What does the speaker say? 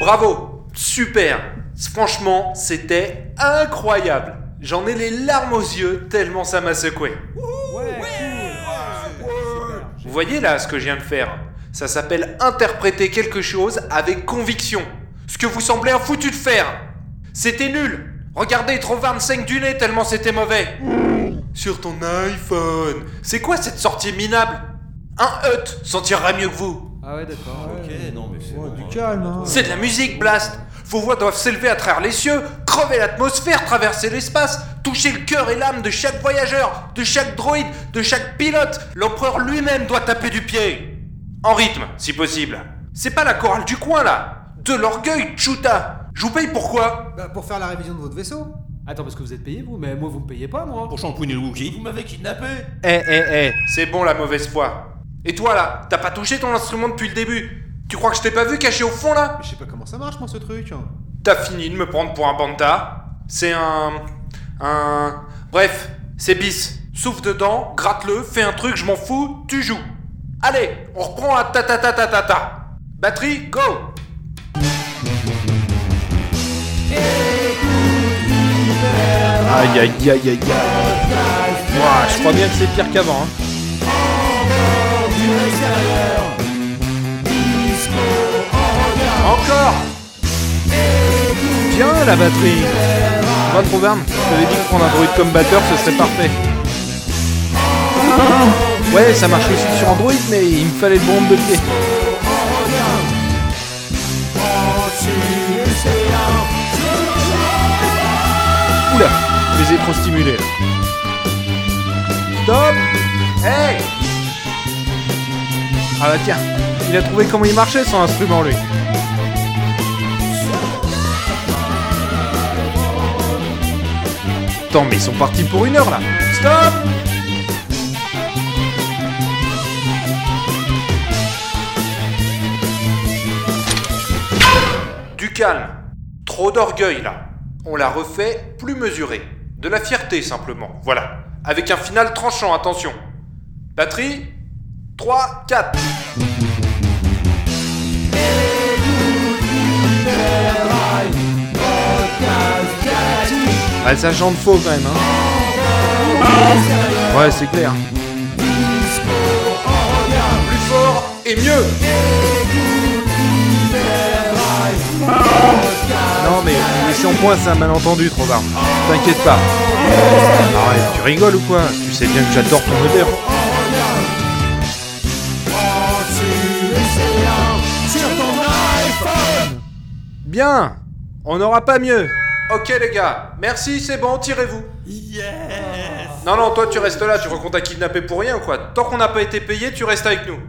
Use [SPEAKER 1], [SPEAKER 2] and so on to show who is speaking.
[SPEAKER 1] Bravo Super. Franchement, c'était incroyable J'en ai les larmes aux yeux tellement ça m'a secoué. Vous voyez là ce que je viens de faire? Ça s'appelle interpréter quelque chose avec conviction. Ce que vous semblez un foutu de faire. C'était nul Regardez, trop 25 du nez tellement c'était mauvais Sur ton iPhone C'est quoi cette sortie minable? Un hut s'en tirerait mieux que vous
[SPEAKER 2] Ah ouais, d'accord.
[SPEAKER 3] Ok, non mais c'est.
[SPEAKER 4] Ouais,
[SPEAKER 3] bon,
[SPEAKER 4] du
[SPEAKER 3] hein.
[SPEAKER 4] calme, hein.
[SPEAKER 1] C'est de la musique, Blast Vos voix doivent s'élever à travers les cieux, crever l'atmosphère, traverser l'espace, toucher le cœur et l'âme de chaque voyageur, de chaque droïde, de chaque pilote. L'empereur lui-même doit taper du pied. En rythme, si possible. C'est pas la chorale du coin, là. De l'orgueil, Chuta. Je vous paye pourquoi?
[SPEAKER 4] Bah, pour faire la révision de votre vaisseau.
[SPEAKER 2] Attends, parce que vous êtes payé, vous Mais moi, vous me payez pas, moi.
[SPEAKER 3] Pour shampooiner le Wookie. Vous m'avez kidnappé
[SPEAKER 1] Eh, eh, eh, c'est bon la mauvaise foi. Et toi, là, t'as pas touché ton instrument depuis le début? Tu crois que je t'ai pas vu caché au fond, là?
[SPEAKER 4] Mais je sais pas comment ça marche, moi, ce truc.
[SPEAKER 1] T'as fini de me prendre pour un banta. C'est un. Un. Bref, c'est bis. Souffle dedans, gratte-le, fais un truc, je m'en fous, tu joues. Allez, on reprend à ta ta ta ta ta ta. Batterie, go
[SPEAKER 5] Aïe aïe aïe aïe aïe. Ouah, je crois bien que c'est pire qu'avant. hein.
[SPEAKER 1] Encore
[SPEAKER 5] La batterie. Va trop Verne, je t'avais dit que prendre un droïde comme batteur ce serait parfait. Ouais, ça marche aussi sur Android, mais il me fallait le bon de pieds. Oula, je les ai trop stimulés. Stop
[SPEAKER 1] Hey
[SPEAKER 5] Ah bah tiens, il a trouvé comment il marchait son instrument lui. Attends, mais ils sont partis pour une heure là.
[SPEAKER 1] Stop Du calme. Trop d'orgueil là. On l'a refait plus mesuré. De la fierté simplement. Voilà. Avec un final tranchant, attention. Batterie 3, 4.
[SPEAKER 5] Ah, ça chante faux quand même, hein. Ouais, c'est clair.
[SPEAKER 1] Plus fort et mieux
[SPEAKER 5] Non mais les shampoings c'est un malentendu trop tard. T'inquiète pas. Arrête, tu rigoles ou quoi? Tu sais bien que j'adore ton odeur.
[SPEAKER 1] Bien On n'aura pas mieux Ok les gars, merci, c'est bon, tirez-vous.
[SPEAKER 3] Yes
[SPEAKER 1] Non, non, toi tu restes là, tu crois qu'on t'a kidnappé pour rien ou quoi? Tant qu'on n'a pas été payé, tu restes avec nous.